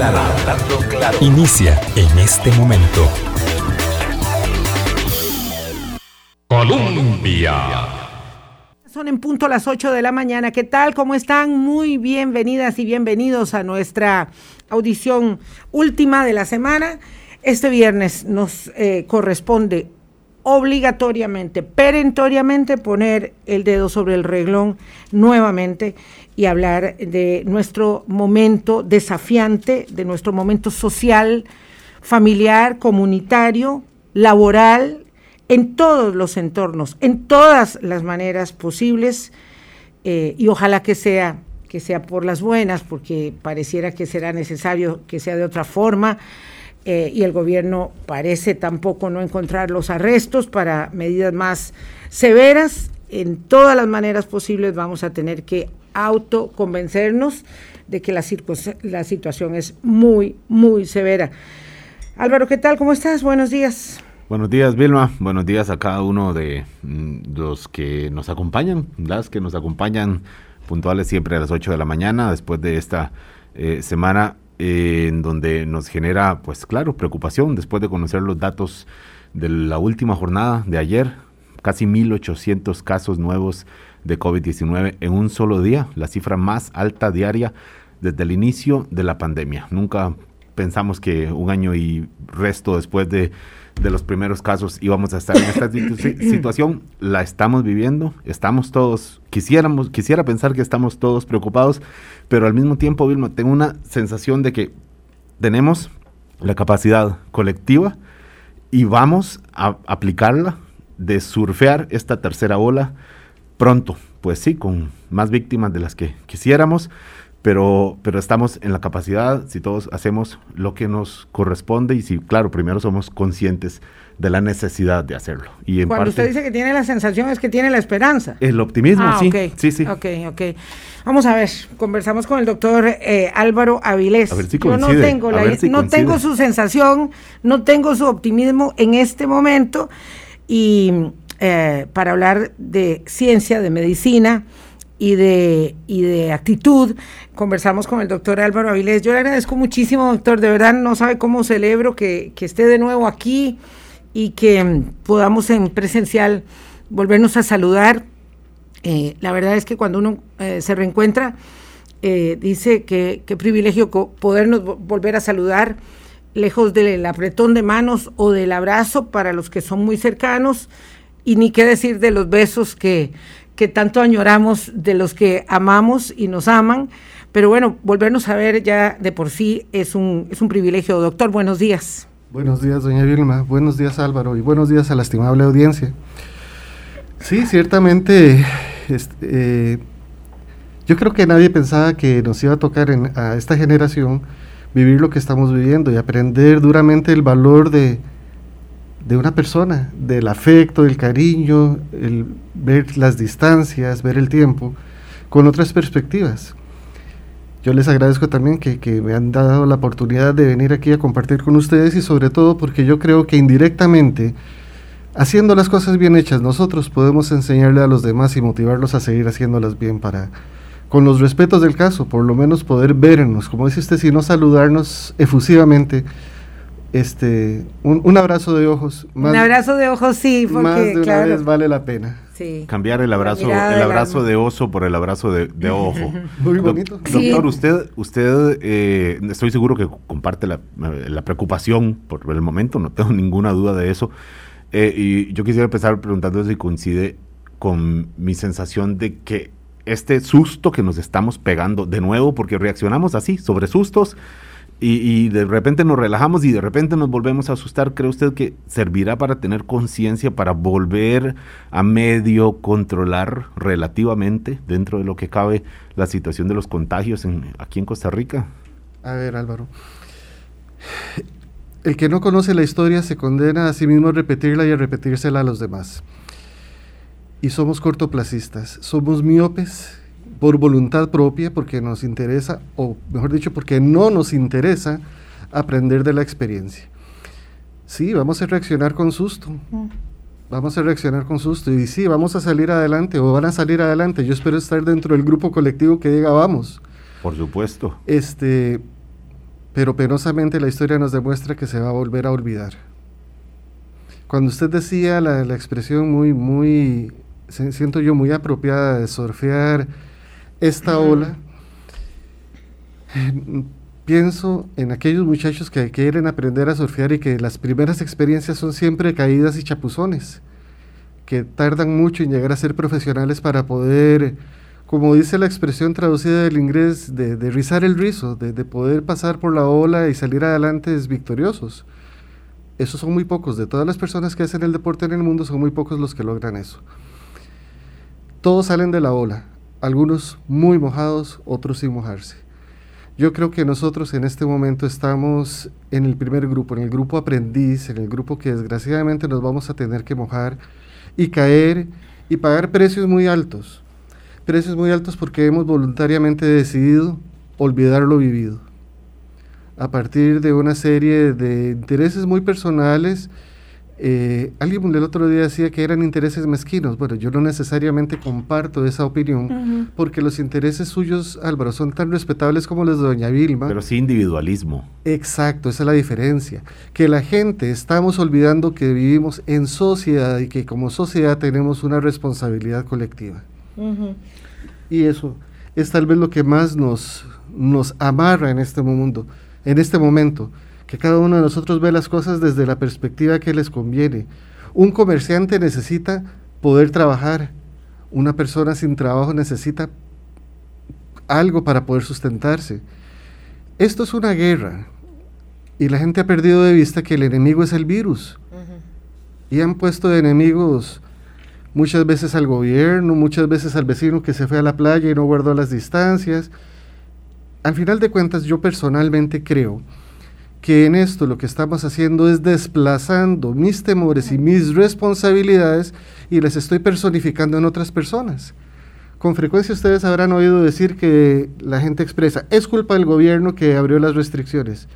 claro, hablando claro. Inicia en este momento. Colombia. Son en punto las 8 de la mañana. ¿Qué tal? ¿Cómo están? Muy bienvenidas y bienvenidos a nuestra audición última de la semana. Este viernes nos eh, corresponde obligatoriamente, perentoriamente poner el dedo sobre el reglón nuevamente y hablar de nuestro momento desafiante, de nuestro momento social, familiar, comunitario, laboral, en todos los entornos, en todas las maneras posibles, eh, y ojalá que sea, que sea por las buenas, porque pareciera que será necesario que sea de otra forma, eh, y el gobierno parece tampoco no encontrar los arrestos para medidas más severas. En todas las maneras posibles vamos a tener que autoconvencernos de que la, la situación es muy, muy severa. Álvaro, ¿qué tal? ¿Cómo estás? Buenos días. Buenos días, Vilma. Buenos días a cada uno de mm, los que nos acompañan, las que nos acompañan puntuales siempre a las 8 de la mañana después de esta eh, semana en donde nos genera, pues claro, preocupación después de conocer los datos de la última jornada de ayer, casi 1.800 casos nuevos de COVID-19 en un solo día, la cifra más alta diaria desde el inicio de la pandemia. Nunca pensamos que un año y resto después de, de los primeros casos íbamos a estar en esta situación. La estamos viviendo, estamos todos, quisiéramos, quisiera pensar que estamos todos preocupados, pero al mismo tiempo, Vilma, tengo una sensación de que tenemos la capacidad colectiva y vamos a aplicarla de surfear esta tercera ola pronto. Pues sí, con más víctimas de las que quisiéramos, pero, pero estamos en la capacidad, si todos hacemos lo que nos corresponde y si, claro, primero somos conscientes de la necesidad de hacerlo. Y Cuando usted dice que tiene la sensación es que tiene la esperanza. El optimismo, ah, sí. Sí, sí. Ok, ok. Vamos a ver, conversamos con el doctor eh, Álvaro Avilés. A ver si Yo no tengo, no tengo su sensación, no tengo su optimismo en este momento y eh, para hablar de ciencia, de medicina, y de, actitud. Conversamos con el doctor Álvaro Avilés. Yo le agradezco muchísimo, doctor. De verdad, no sabe cómo celebro que, esté de nuevo aquí y que mm, podamos en presencial volvernos a saludar. Eh, la verdad es que cuando uno eh, se reencuentra, dice que qué privilegio podernos volver a saludar lejos del apretón de manos o del abrazo para los que son muy cercanos y ni qué decir de los besos que, que tanto añoramos de los que amamos y nos aman. Pero bueno, volvernos a ver ya de por sí es un, es un privilegio. Doctor, buenos días. Buenos días, doña Vilma. Buenos días, Álvaro. Y buenos días a la estimable audiencia. Sí, ciertamente, este, eh, yo creo que nadie pensaba que nos iba a tocar a esta generación vivir lo que estamos viviendo y aprender duramente el valor de, de una persona, del afecto, del cariño, el ver las distancias, ver el tiempo, con otras perspectivas. Yo les agradezco también que, que, me han dado la oportunidad de venir aquí a compartir con ustedes y sobre todo porque yo creo que indirectamente, haciendo las cosas bien hechas, nosotros podemos enseñarle a los demás y motivarlos a seguir haciéndolas bien para, con los respetos del caso, por lo menos poder vernos, como dice usted, si no saludarnos efusivamente, este, un, abrazo de ojos. un abrazo de ojos, sí, porque más de una vez vale la pena. Cambiar el abrazo, el abrazo de oso por el abrazo de, ojo. Muy bonito. Doctor, usted, usted eh, estoy seguro que comparte la, preocupación por el momento, no tengo ninguna duda de eso. Eh, y yo quisiera empezar preguntando si coincide con mi sensación de que este susto que nos estamos pegando de nuevo, porque reaccionamos así, sobre sustos, y, de repente nos relajamos y de repente nos volvemos a asustar, ¿cree usted que servirá para tener conciencia, para volver a medio controlar relativamente dentro de lo que cabe la situación de los contagios en, aquí en Costa Rica? A ver, Álvaro. El que no conoce la historia se condena a sí mismo a repetirla y a repetírsela a los demás. Y somos cortoplacistas, somos miopes por voluntad propia, porque nos interesa, o mejor dicho, porque no nos interesa aprender de la experiencia. Sí, vamos a reaccionar con susto. Vamos a reaccionar con susto. Y sí, vamos a salir adelante o van a salir adelante. Yo espero estar dentro del grupo colectivo que diga vamos. Por supuesto. Este, pero penosamente la historia nos demuestra que se va a volver a olvidar. Cuando usted decía la, la expresión muy, muy, siento yo muy apropiada de surfear esta ola, pienso en aquellos muchachos que quieren aprender a surfear y que las primeras experiencias son siempre caídas y chapuzones, que tardan mucho en llegar a ser profesionales para poder, como dice la expresión traducida del inglés, de, rizar el rizo, de, de, poder pasar por la ola y salir adelante victoriosos. Esos son muy pocos, de todas las personas que hacen el deporte en el mundo, son muy pocos los que logran eso. Todos salen de la ola, algunos muy mojados, otros sin mojarse. Yo creo que nosotros en este momento estamos en el primer grupo, en el grupo aprendiz, en el grupo que desgraciadamente nos vamos a tener que mojar y caer y pagar precios muy altos. Precios muy altos porque hemos voluntariamente decidido olvidar lo vivido. A partir de una serie de intereses muy personales, eh, alguien el otro día decía que eran intereses mezquinos. Bueno, yo no necesariamente comparto esa opinión, porque los intereses suyos, Álvaro, son tan respetables como los de doña Vilma. Pero sí individualismo. Exacto, esa es la diferencia. Que la gente estamos olvidando que vivimos en sociedad y que como sociedad tenemos una responsabilidad colectiva. Y eso es tal vez lo que más nos, nos amarra en este mundo, en este momento que cada uno de nosotros ve las cosas desde la perspectiva que les conviene. Un comerciante necesita poder trabajar, una persona sin trabajo necesita algo para poder sustentarse. Esto es una guerra y la gente ha perdido de vista que el enemigo es el virus. Y han puesto de enemigos muchas veces al gobierno, muchas veces al vecino que se fue a la playa y no guardó las distancias. Al final de cuentas, yo personalmente creo que en esto lo que estamos haciendo es desplazando mis temores y mis responsabilidades y les estoy personificando en otras personas. Con frecuencia ustedes habrán oído decir que la gente expresa, es culpa del gobierno que abrió las restricciones.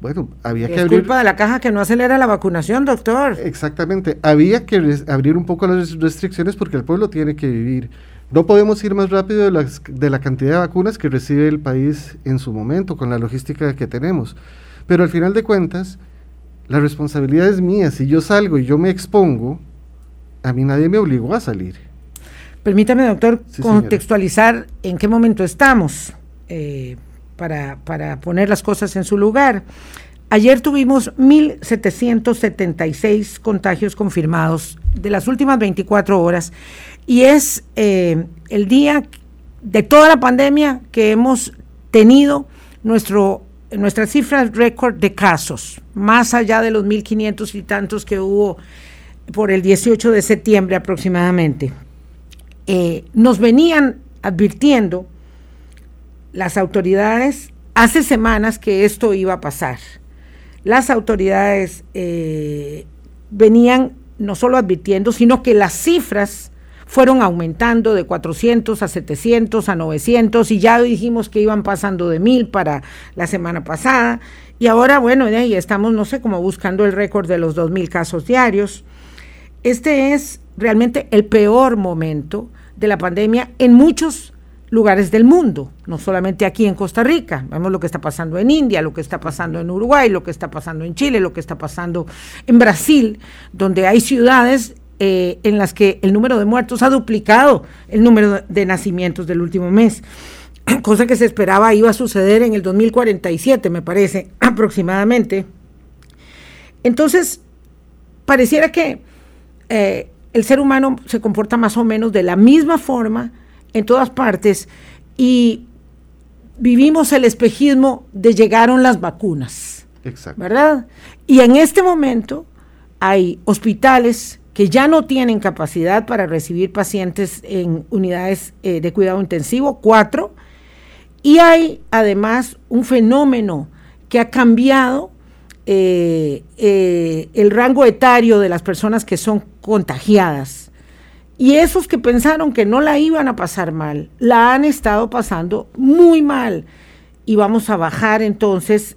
Bueno, había que abrir... Es culpa de la caja que no acelera la vacunación, doctor. Exactamente, había que abrir un poco las restricciones porque el pueblo tiene que vivir. No podemos ir más rápido de, de la cantidad de vacunas que recibe el país en su momento, con la logística que tenemos. Pero al final de cuentas, la responsabilidad es mía. Si yo salgo y yo me expongo, a mí nadie me obligó a salir. Permítame, doctor, contextualizar en qué momento estamos eh, para, para poner las cosas en su lugar. Ayer tuvimos 1.776 contagios confirmados de las últimas 24 horas y es eh, el día de toda la pandemia que hemos tenido nuestro nuestras cifras récord de casos, más allá de los 1.500 y tantos que hubo por el 18 de septiembre aproximadamente, eh, nos venían advirtiendo las autoridades hace semanas que esto iba a pasar. Las autoridades eh, venían no solo advirtiendo, sino que las cifras fueron aumentando de 400 a 700 a 900 y ya dijimos que iban pasando de 1000 para la semana pasada y ahora bueno, ahí estamos no sé como buscando el récord de los 2000 casos diarios. Este es realmente el peor momento de la pandemia en muchos lugares del mundo, no solamente aquí en Costa Rica. Vemos lo que está pasando en India, lo que está pasando en Uruguay, lo que está pasando en Chile, lo que está pasando en Brasil, donde hay ciudades eh, en las que el número de muertos ha duplicado el número de nacimientos del último mes, cosa que se esperaba iba a suceder en el 2047, me parece, aproximadamente. Entonces, pareciera que eh, el ser humano se comporta más o menos de la misma forma en todas partes y vivimos el espejismo de llegaron las vacunas. Exacto. ¿Verdad? Y en este momento hay hospitales que ya no tienen capacidad para recibir pacientes en unidades eh, de cuidado intensivo, cuatro, y hay además un fenómeno que ha cambiado eh, eh, el rango etario de las personas que son contagiadas. Y esos que pensaron que no la iban a pasar mal, la han estado pasando muy mal. Y vamos a bajar entonces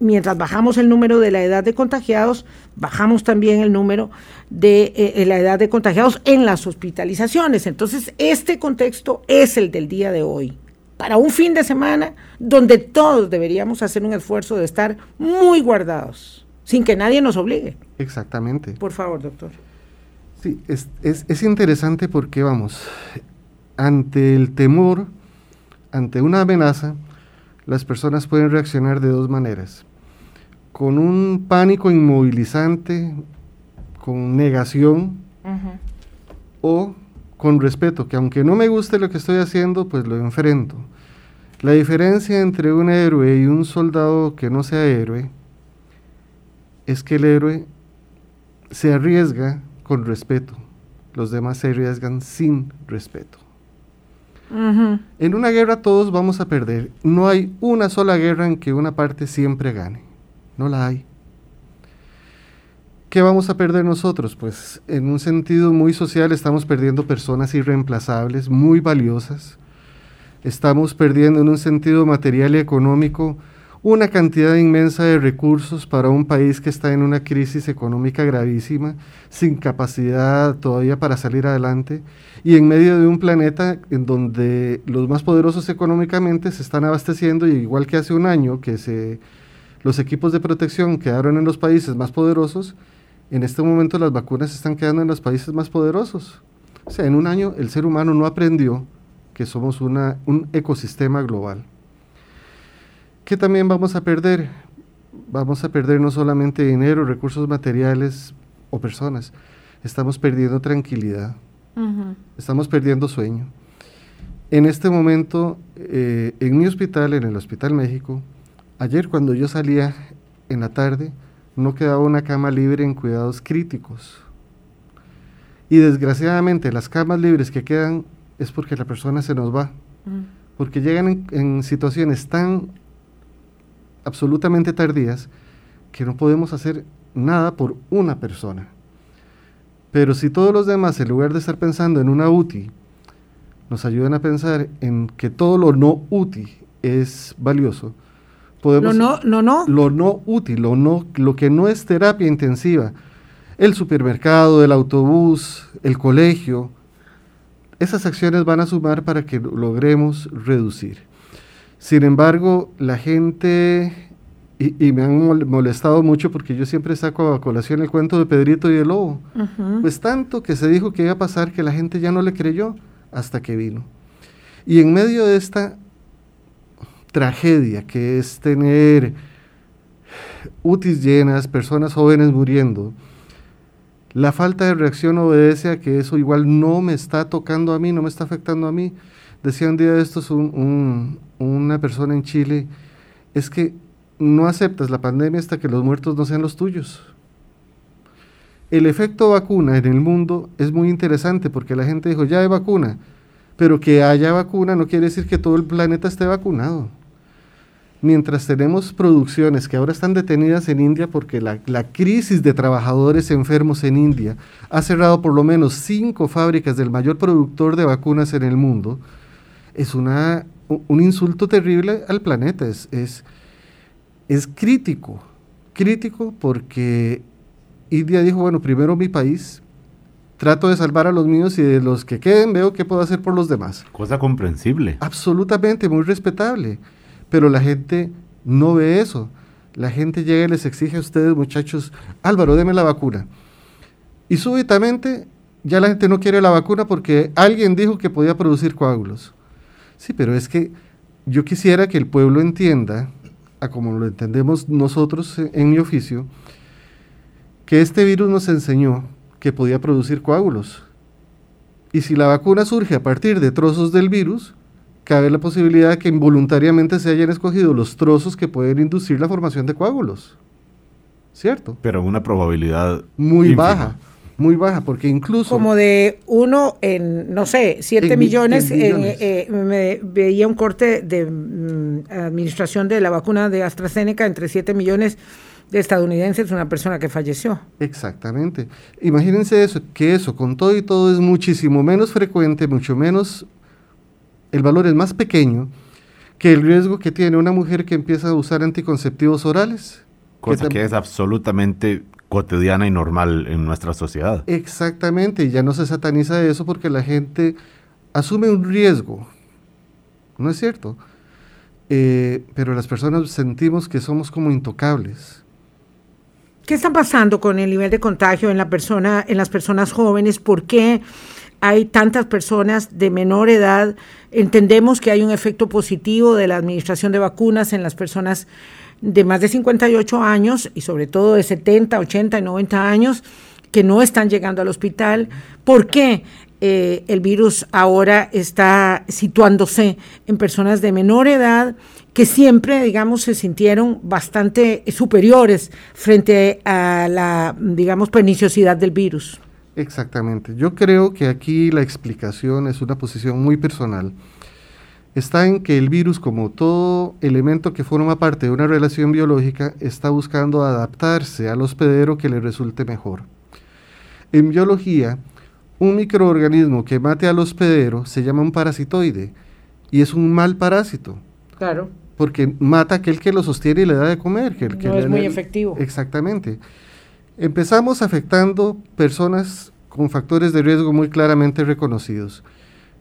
mientras bajamos el número de la edad de contagiados, bajamos también el número de eh, la edad de contagiados en las hospitalizaciones. Entonces, este contexto es el del día de hoy. para un fin de semana donde todos deberíamos hacer un esfuerzo de estar muy guardados, sin que nadie nos obligue. Exactamente. Por favor, doctor. Sí, es, es, es interesante porque, vamos, ante el temor, ante una amenaza, las personas pueden reaccionar de dos maneras. Con un pánico inmovilizante, con negación, o con respeto, que aunque no me guste lo que estoy haciendo, pues lo enfrento. La diferencia entre un héroe y un soldado que no sea héroe es que el héroe se arriesga con respeto, los demás se arriesgan sin respeto. En una guerra todos vamos a perder. No hay una sola guerra en que una parte siempre gane. No la hay. ¿Qué vamos a perder nosotros? Pues en un sentido muy social estamos perdiendo personas irreemplazables, muy valiosas. Estamos perdiendo en un sentido material y económico una cantidad inmensa de recursos para un país que está en una crisis económica gravísima, sin capacidad todavía para salir adelante, y en medio de un planeta en donde los más poderosos económicamente se están abasteciendo, y igual que hace un año que se, los equipos de protección quedaron en los países más poderosos, en este momento las vacunas están quedando en los países más poderosos. O sea, en un año el ser humano no aprendió que somos una, un ecosistema global. ¿Qué también vamos a perder? Vamos a perder no solamente dinero, recursos materiales o personas, estamos perdiendo tranquilidad, estamos perdiendo sueño. En este momento, eh, en mi hospital, en el Hospital México, ayer cuando yo salía en la tarde, no quedaba una cama libre en cuidados críticos. Y desgraciadamente las camas libres que quedan es porque la persona se nos va, porque llegan en situaciones tan absolutamente tardías que no podemos hacer nada por una persona. Pero si todos los demás, en lugar de estar pensando en una UTI, nos ayudan a pensar en que todo lo no UTI es valioso, podemos... Lo no, no, no. Lo no útil, lo, no, lo que no es terapia intensiva, el supermercado, el autobús, el colegio, esas acciones van a sumar para que logremos reducir. Sin embargo, la gente, y, me han molestado mucho porque yo siempre saco a colación el cuento de Pedrito y el Lobo, pues tanto que se dijo que iba a pasar que la gente ya no le creyó hasta que vino. Y en medio de esta tragedia que es tener UTIs llenas, personas jóvenes muriendo, la falta de reacción obedece a que eso igual no me está tocando a mí, no me está afectando a mí. Decía un día de estos un, una persona en Chile, es que no aceptas la pandemia hasta que los muertos no sean los tuyos. El efecto vacuna en el mundo es muy interesante porque la gente dijo, ya hay vacuna, pero que haya vacuna no quiere decir que todo el planeta esté vacunado. Mientras tenemos producciones que ahora están detenidas en India porque la, la crisis de trabajadores enfermos en India ha cerrado por lo menos cinco fábricas del mayor productor de vacunas en el mundo, es una, un insulto terrible al planeta. Es, es, es crítico, crítico porque India dijo, bueno, primero mi país, trato de salvar a los míos y de los que queden veo qué puedo hacer por los demás. Cosa comprensible. Absolutamente, muy respetable. Pero la gente no ve eso. La gente llega y les exige a ustedes, muchachos, Álvaro, deme la vacuna. Y súbitamente ya la gente no quiere la vacuna porque alguien dijo que podía producir coágulos. Sí, pero es que yo quisiera que el pueblo entienda, a como lo entendemos nosotros en mi oficio, que este virus nos enseñó que podía producir coágulos. Y si la vacuna surge a partir de trozos del virus, cabe la posibilidad de que involuntariamente se hayan escogido los trozos que pueden inducir la formación de coágulos. ¿Cierto? Pero una probabilidad muy baja muy baja, porque incluso... Como de uno en, no sé, 7 millones, eh, me veía un corte de mm, administración de la vacuna de AstraZeneca entre 7 millones de estadounidenses, una persona que falleció. Exactamente. Imagínense eso, que eso con todo y todo es muchísimo menos frecuente, mucho menos, el valor es más pequeño que el riesgo que tiene una mujer que empieza a usar anticonceptivos orales. Cosa que, que es absolutamente cotidiana y normal en nuestra sociedad. Exactamente, y ya no se sataniza eso porque la gente asume un riesgo no es cierto. Eh, pero las personas sentimos que somos como intocables. ¿Qué está pasando con el nivel de contagio en, la persona, en las personas jóvenes? ¿Por qué hay tantas personas de menor edad? Entendemos que hay un efecto positivo de la administración de vacunas en las personas de más de 58 años y sobre todo de 70, 80 y 90 años que no están llegando al hospital. ¿Por qué eh, el virus ahora está situándose en personas de menor edad que siempre, digamos, se sintieron bastante superiores frente a la, digamos, perniciosidad del virus? Exactamente. Yo creo que aquí la explicación es una posición muy personal está en que el virus, como todo elemento que forma parte de una relación biológica, está buscando adaptarse al hospedero que le resulte mejor. En biología, un microorganismo que mate al hospedero se llama un parasitoide y es un mal parásito. Claro. Porque mata a aquel que lo sostiene y le da de comer. Que, no es muy efectivo. Exactamente. Empezamos afectando personas con factores de riesgo muy claramente reconocidos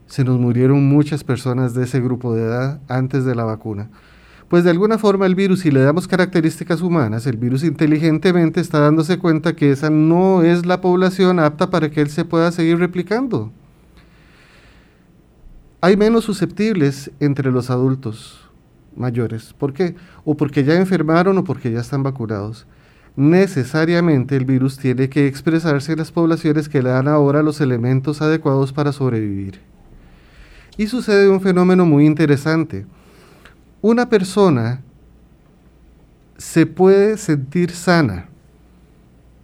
se nos murieron muchas personas de ese grupo de edad antes de la vacuna. Pues de alguna forma el virus, si le damos características humanas, el virus inteligentemente está dándose cuenta que esa no es la población apta para que él se pueda seguir replicando. Hay menos susceptibles entre los adultos mayores. ¿Por qué? O porque ya enfermaron o porque ya están vacunados. Necesariamente el virus tiene que expresarse en las poblaciones que le dan ahora los elementos adecuados para sobrevivir. Y sucede un fenómeno muy interesante. Una persona se puede sentir sana,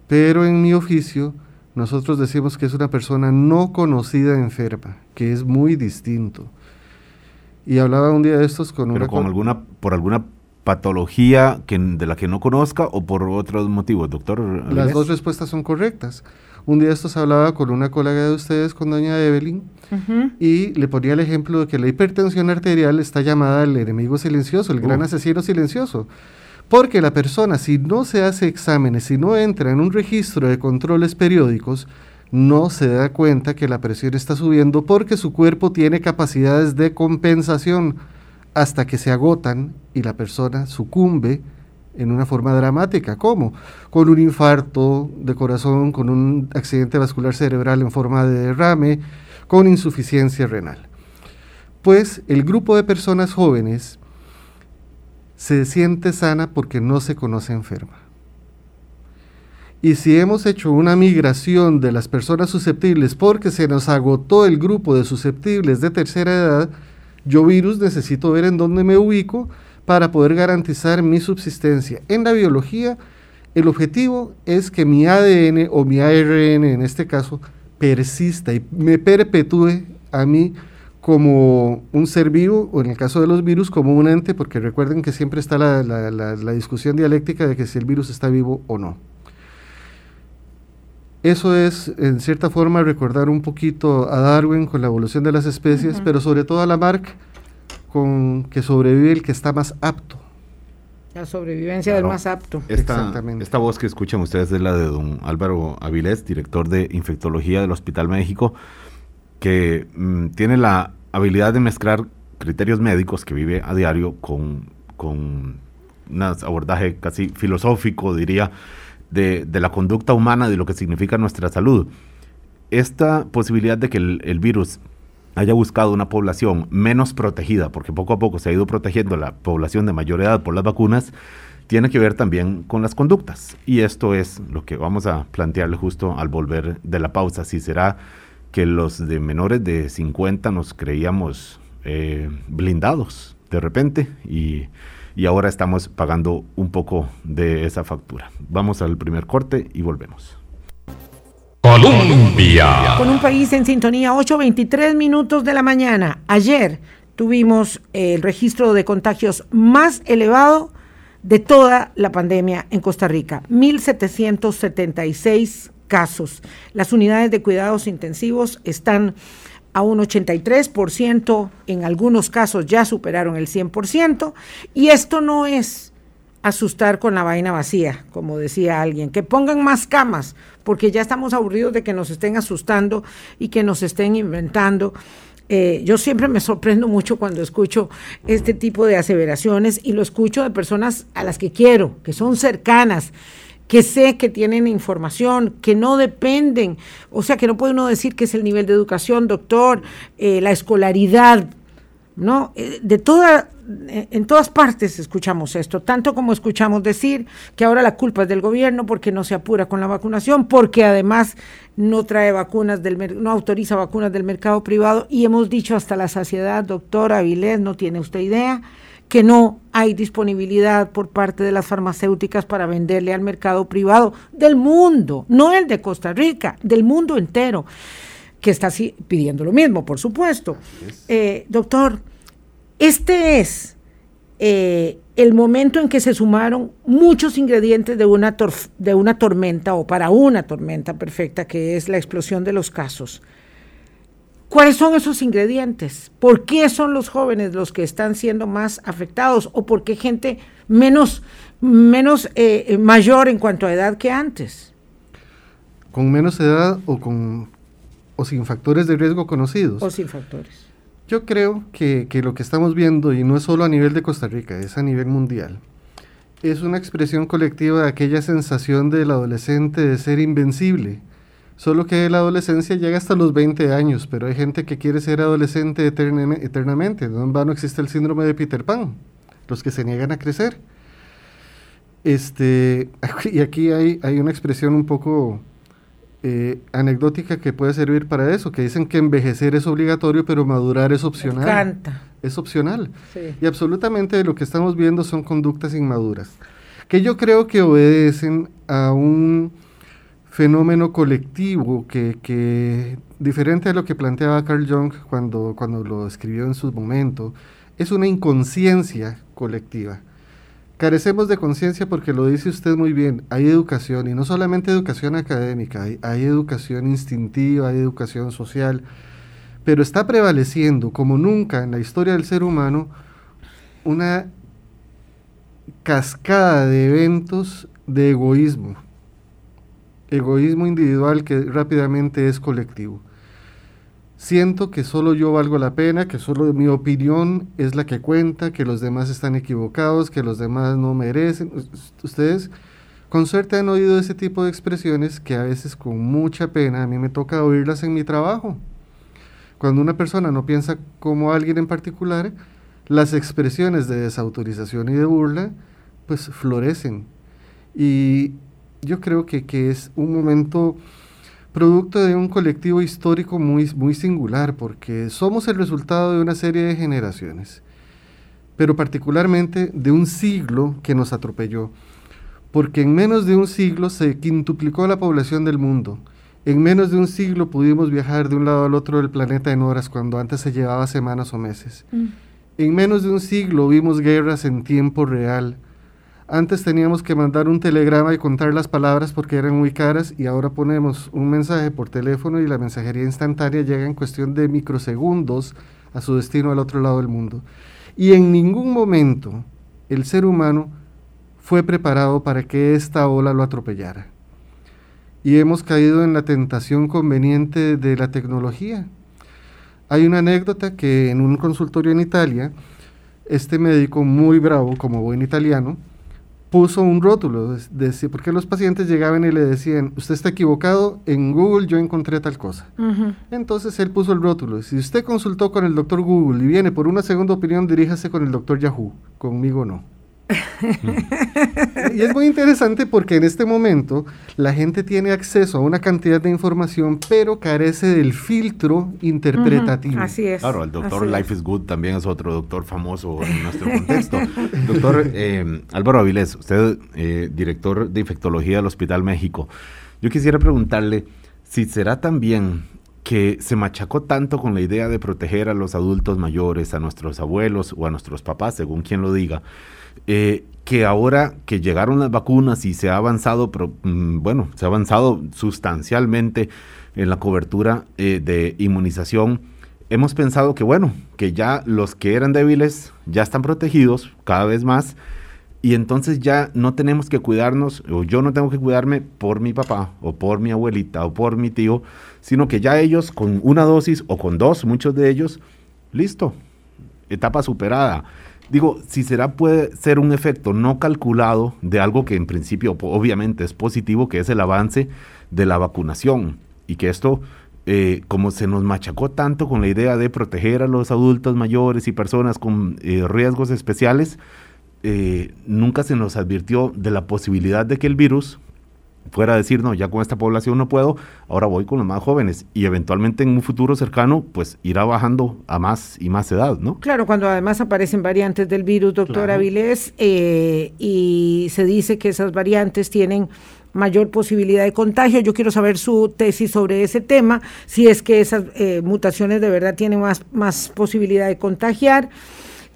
pero en mi oficio nosotros decimos que es una persona no conocida enferma, que es muy distinto. Y hablaba un día de estos con pero con alguna por alguna patología que, de la que no conozca o por otros motivos, doctor. Las dos respuestas son correctas. Un día estos hablaba con una colega de ustedes, con doña Evelyn, y le ponía el ejemplo de que la hipertensión arterial está llamada el enemigo silencioso, el gran asesino silencioso. Porque la persona, si no se hace exámenes, si no entra en un registro de controles periódicos, no se da cuenta que la presión está subiendo porque su cuerpo tiene capacidades de compensación hasta que se agotan y la persona sucumbe en una forma dramática. ¿Cómo? Con un infarto de corazón, con un accidente vascular cerebral en forma de derrame, con insuficiencia renal. Pues el grupo de personas jóvenes se siente sana porque no se conoce enferma. Y si hemos hecho una migración de las personas susceptibles porque se nos agotó el grupo de susceptibles de tercera edad, yo virus necesito ver en dónde me ubico para poder garantizar mi subsistencia. En la biología, el objetivo es que mi ADN o mi ARN en este caso persista y me perpetúe a mí como un ser vivo, o en el caso de los virus, como un ente, porque recuerden que siempre está la, la, discusión dialéctica de que si el virus está vivo o no. Eso es, en cierta forma, recordar un poquito a Darwin con la evolución de las especies, pero sobre todo a Lamarck con que sobrevive el que está más apto. La sobrevivencia del más apto. Esta, esta voz que escuchan ustedes es la de don Álvaro Avilés, director de infectología del Hospital México, que mm, tiene la habilidad de mezclar criterios médicos que vive a diario con, con un abordaje casi filosófico, diría, de, la conducta humana, de lo que significa nuestra salud. Esta posibilidad de que el virus haya buscado una población menos protegida, porque poco a poco se ha ido protegiendo la población de mayor edad por las vacunas, tiene que ver también con las conductas. Y esto es lo que vamos a plantearle justo al volver de la pausa. Si será que los de menores de 50 nos creíamos eh, blindados de repente y, y ahora estamos pagando un poco de esa factura. Vamos al primer corte y volvemos. Colombia. Con un país en sintonía, 8.23 minutos de la mañana. Ayer tuvimos el registro de contagios más elevado de toda la pandemia en Costa Rica, 1.776 casos. Las unidades de cuidados intensivos están a un 83%, en algunos casos ya superaron el 100%, y esto no es asustar con la vaina vacía, como decía alguien, que pongan más camas, porque ya estamos aburridos de que nos estén asustando y que nos estén inventando. Eh, yo siempre me sorprendo mucho cuando escucho este tipo de aseveraciones y lo escucho de personas a las que quiero, que son cercanas que sé que tienen información, que no dependen, o sea, que no puede uno decir que es el nivel de educación, doctor, eh, la escolaridad, ¿no? Eh, de toda, eh, en todas partes escuchamos esto, tanto como escuchamos decir que ahora la culpa es del gobierno porque no se apura con la vacunación, porque además no trae vacunas del no autoriza vacunas del mercado privado y hemos dicho hasta la saciedad, doctor Avilés, no tiene usted idea que no hay disponibilidad por parte de las farmacéuticas para venderle al mercado privado del mundo, no el de Costa Rica, del mundo entero, que está así pidiendo lo mismo, por supuesto. Eh, doctor, este es eh, el momento en que se sumaron muchos ingredientes de una, de una tormenta o para una tormenta perfecta, que es la explosión de los casos. ¿Cuáles son esos ingredientes? ¿Por qué son los jóvenes los que están siendo más afectados? ¿O por qué gente menos, menos eh, mayor en cuanto a edad que antes? ¿Con menos edad o, con, o sin factores de riesgo conocidos? O sin factores. Yo creo que, que lo que estamos viendo, y no es solo a nivel de Costa Rica, es a nivel mundial, es una expresión colectiva de aquella sensación del adolescente de ser invencible Solo que la adolescencia llega hasta los 20 años, pero hay gente que quiere ser adolescente eternamente. No en vano existe el síndrome de Peter Pan, los que se niegan a crecer. Este, y aquí hay, hay una expresión un poco eh, anecdótica que puede servir para eso, que dicen que envejecer es obligatorio, pero madurar es opcional. Me encanta. Es opcional. Y absolutamente lo que estamos viendo son conductas inmaduras, que yo creo que obedecen a un fenómeno colectivo que, diferente a lo que planteaba Carl Jung cuando, cuando lo escribió en su momento, es una inconsciencia colectiva. Carecemos de conciencia porque lo dice usted muy bien, hay educación y no solamente educación académica, hay, hay educación instintiva, hay educación social, pero está prevaleciendo como nunca en la historia del ser humano una cascada de eventos de egoísmo, egoísmo individual que rápidamente es colectivo. Siento que solo yo valgo la pena, que solo mi opinión es la que cuenta, que los demás están equivocados, que los demás no merecen. Ustedes con suerte han oído ese tipo de expresiones que a veces con mucha pena a mí me toca oírlas en mi trabajo. Cuando una persona no piensa como alguien en particular, las expresiones de desautorización y de burla pues florecen. Y yo creo que, es un momento producto de un colectivo histórico muy, muy singular, porque somos el resultado de una serie de generaciones, pero particularmente de un siglo que nos atropelló, porque en menos de un siglo se quintuplicó la población del mundo. En menos de un siglo pudimos viajar de un lado al otro del planeta en horas cuando antes se llevaba semanas o meses. Mm. En menos de un siglo vimos guerras en tiempo real, antes teníamos que mandar un telegrama y contar las palabras porque eran muy caras y ahora ponemos un mensaje por teléfono y la mensajería instantánea llega en cuestión de microsegundos a su destino al otro lado del mundo. Y en ningún momento el ser humano fue preparado para que esta ola lo atropellara. Y hemos caído en la tentación conveniente de la tecnología. Hay una anécdota que en un consultorio en Italia, este médico muy bravo, como buen italiano, puso un rótulo, de, porque los pacientes llegaban y le decían, usted está equivocado, en Google yo encontré tal cosa. Entonces él puso el rótulo, si usted consultó con el doctor Google y viene por una segunda opinión, diríjase con el doctor Yahoo, conmigo no y es muy interesante porque en este momento la gente tiene acceso a una cantidad de información, pero carece del filtro interpretativo. así es. Claro, el doctor Life is Good también es otro doctor famoso en nuestro contexto. doctor eh, Álvaro Avilés, usted, eh, director de infectología del Hospital México, yo quisiera preguntarle si será también que se machacó tanto con la idea de proteger a los adultos mayores, a nuestros abuelos o a nuestros papás, según quien lo diga, eh, que ahora que llegaron las vacunas y se ha avanzado, mm, bueno, se ha avanzado sustancialmente en la cobertura eh, de inmunización, hemos pensado que, bueno, que ya los que eran débiles ya están protegidos cada vez más Y entonces ya no tenemos que cuidarnos, o yo no tengo que cuidarme por mi papá, o por mi abuelita, o por mi tío, sino que ya ellos con una dosis o con dos, muchos de ellos, listo, etapa superada. Digo, si será puede ser un efecto no calculado de algo que en principio obviamente es positivo, que es el avance de la vacunación y que esto, eh, como se nos machacó tanto con la idea de proteger a los adultos mayores y personas con eh, riesgos especiales, eh, nunca se nos advirtió de la posibilidad de que el virus fuera a decir, no, ya con esta población no puedo, ahora voy con los más jóvenes y eventualmente en un futuro cercano, pues irá bajando a más y más edad, ¿no? Claro, cuando además aparecen variantes del virus, doctor Avilés, eh, y se dice que esas variantes tienen mayor posibilidad de contagio. Yo quiero saber su tesis sobre ese tema, si es que esas eh, mutaciones de verdad tienen más, más posibilidad de contagiar.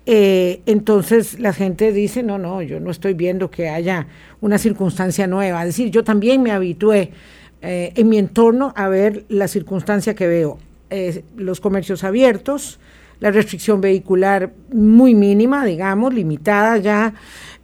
Eh, entonces la gente dice, no, no, yo no estoy viendo que haya una circunstancia nueva. Es decir, yo también me habitué eh, en mi entorno a ver la circunstancia que veo. los comercios abiertos, la restricción vehicular muy mínima, digamos, limitada ya,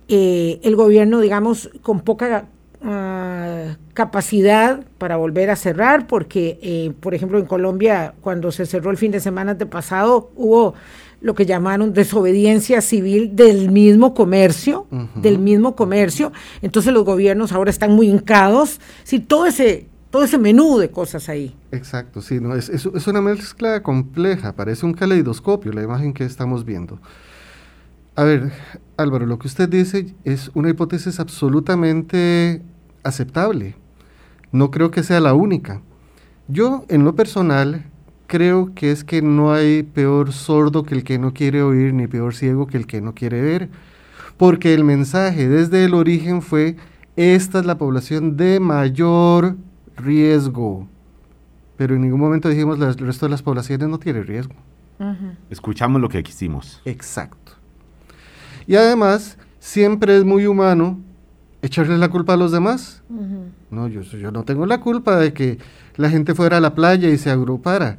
eh, el gobierno, digamos, con poca ah, capacidad para volver a cerrar, porque, por ejemplo, en Colombia, cuando se cerró el fin de semana de pasado, hubo lo que llamaron desobediencia civil del mismo comercio, del mismo comercio. Entonces los gobiernos ahora están muy hincados. Sí, todo ese, todo ese menú de cosas ahí. Exacto, sí, no, es, es, es una mezcla compleja, parece un caleidoscopio la imagen que estamos viendo. A ver, Álvaro, lo que usted dice es una hipótesis absolutamente aceptable. No creo que sea la única. Yo, en lo personal, creo que es que no hay peor sordo que el que no quiere oír, ni peor ciego que el que no quiere ver. Porque el mensaje desde el origen fue, esta es la población de mayor riesgo. Pero en ningún momento dijimos, el resto de las poblaciones no tiene riesgo. Escuchamos lo que quisimos. Exacto. Y además, siempre es muy humano echarle la culpa a los demás. No, yo, yo no tengo la culpa de que la gente fuera a la playa y se agrupara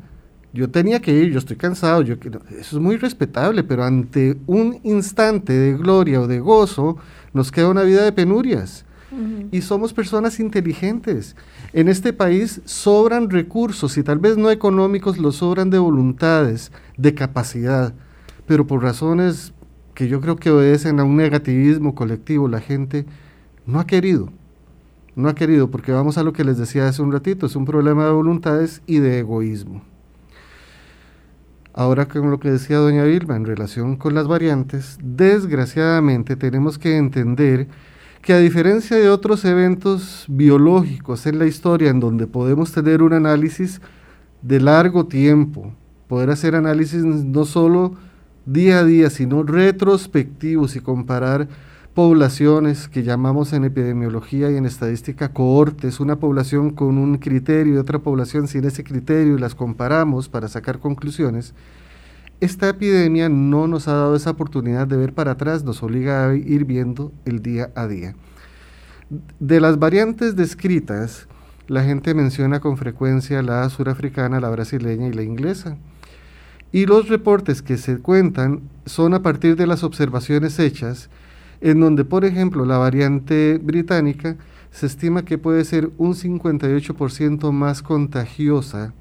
yo tenía que ir, yo estoy cansado, yo, eso es muy respetable, pero ante un instante de gloria o de gozo, nos queda una vida de penurias. Y somos personas inteligentes. En este país sobran recursos y tal vez no económicos, los sobran de voluntades, de capacidad, pero por razones que yo creo que obedecen a un negativismo colectivo, la gente no ha querido. No ha querido, porque vamos a lo que les decía hace un ratito, es un problema de voluntades y de egoísmo. Ahora con lo que decía doña Vilma en relación con las variantes, desgraciadamente tenemos que entender que a diferencia de otros eventos biológicos en la historia en donde podemos tener un análisis de largo tiempo, poder hacer análisis no solo día a día, sino retrospectivos y comparar poblaciones que llamamos en epidemiología y en estadística cohortes, una población con un criterio y otra población sin ese criterio y las comparamos para sacar conclusiones, esta epidemia no nos ha dado esa oportunidad de ver para atrás, nos obliga a ir viendo el día a día. De las variantes descritas, la gente menciona con frecuencia la surafricana, la brasileña y la inglesa. Y los reportes que se cuentan son a partir de las observaciones hechas en donde, por ejemplo, la variante británica se estima que puede ser un 58% más contagiosa,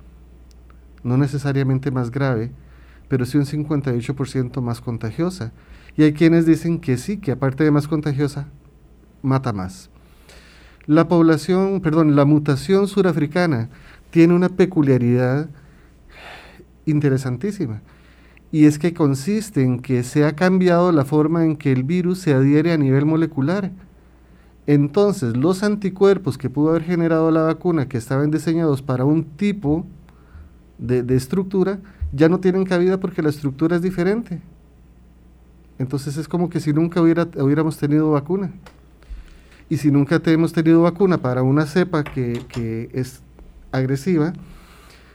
no necesariamente más grave, pero sí un 58% más contagiosa. Y hay quienes dicen que sí, que aparte de más contagiosa, mata más. La población, perdón, la mutación surafricana tiene una peculiaridad interesantísima y es que consiste en que se ha cambiado la forma en que el virus se adhiere a nivel molecular. Entonces, los anticuerpos que pudo haber generado la vacuna, que estaban diseñados para un tipo de, estructura, ya no tienen cabida porque la estructura es diferente. Entonces es como que si nunca hubiera, hubiéramos tenido vacuna. Y si nunca hemos tenido vacuna para una cepa que, que es agresiva,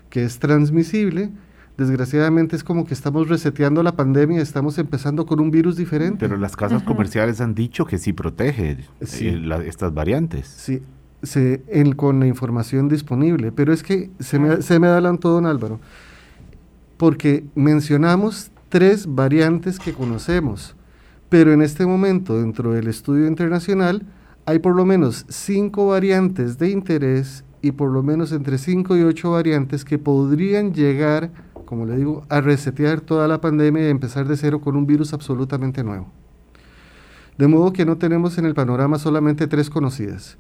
que es transmisible, desgraciadamente es como que estamos reseteando la pandemia, estamos empezando con un virus diferente. Pero las casas comerciales han dicho que sí protege eh, estas variantes. Sí, se, con la información disponible, pero es que se me, se me adelantó don Álvaro, porque mencionamos tres variantes que conocemos, pero en este momento dentro del estudio internacional hay por lo menos cinco variantes de interés y por lo menos entre cinco y ocho variantes que podrían llegar, como le digo, a resetear toda la pandemia y empezar de cero con un virus absolutamente nuevo. De modo que no tenemos en el panorama solamente tres conocidas.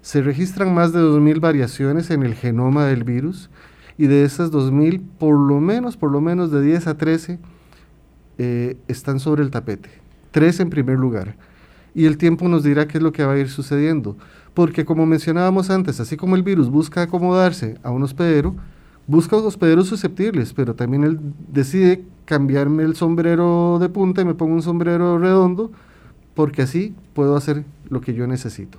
Se registran más de 2.000 variaciones en el genoma del virus y de esas 2.000, por lo menos, por lo menos de 10 a 13 eh, están sobre el tapete. Tres en primer lugar. Y el tiempo nos dirá qué es lo que va a ir sucediendo. Porque como mencionábamos antes, así como el virus busca acomodarse a un hospedero, busca hospederos susceptibles, pero también él decide cambiarme el sombrero de punta y me pongo un sombrero redondo, porque así puedo hacer lo que yo necesito.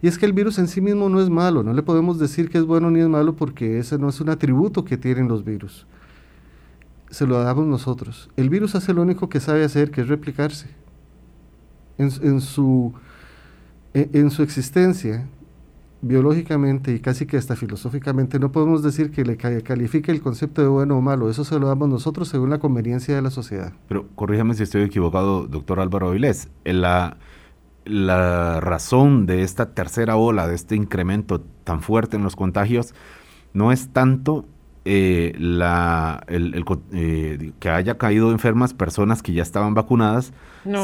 Y es que el virus en sí mismo no es malo, no le podemos decir que es bueno ni es malo porque ese no es un atributo que tienen los virus. Se lo damos nosotros. El virus hace lo único que sabe hacer, que es replicarse. En, su, en, su existencia, biológicamente y casi que hasta filosóficamente, no podemos decir que le califique el concepto de bueno o malo, eso se lo damos nosotros según la conveniencia de la sociedad. Pero corríjame si estoy equivocado, doctor Álvaro Avilés. En la, la razón de esta tercera ola, de este incremento tan fuerte en los contagios, no es tanto eh, la, el, eh, que haya caído enfermas personas que ya estaban vacunadas,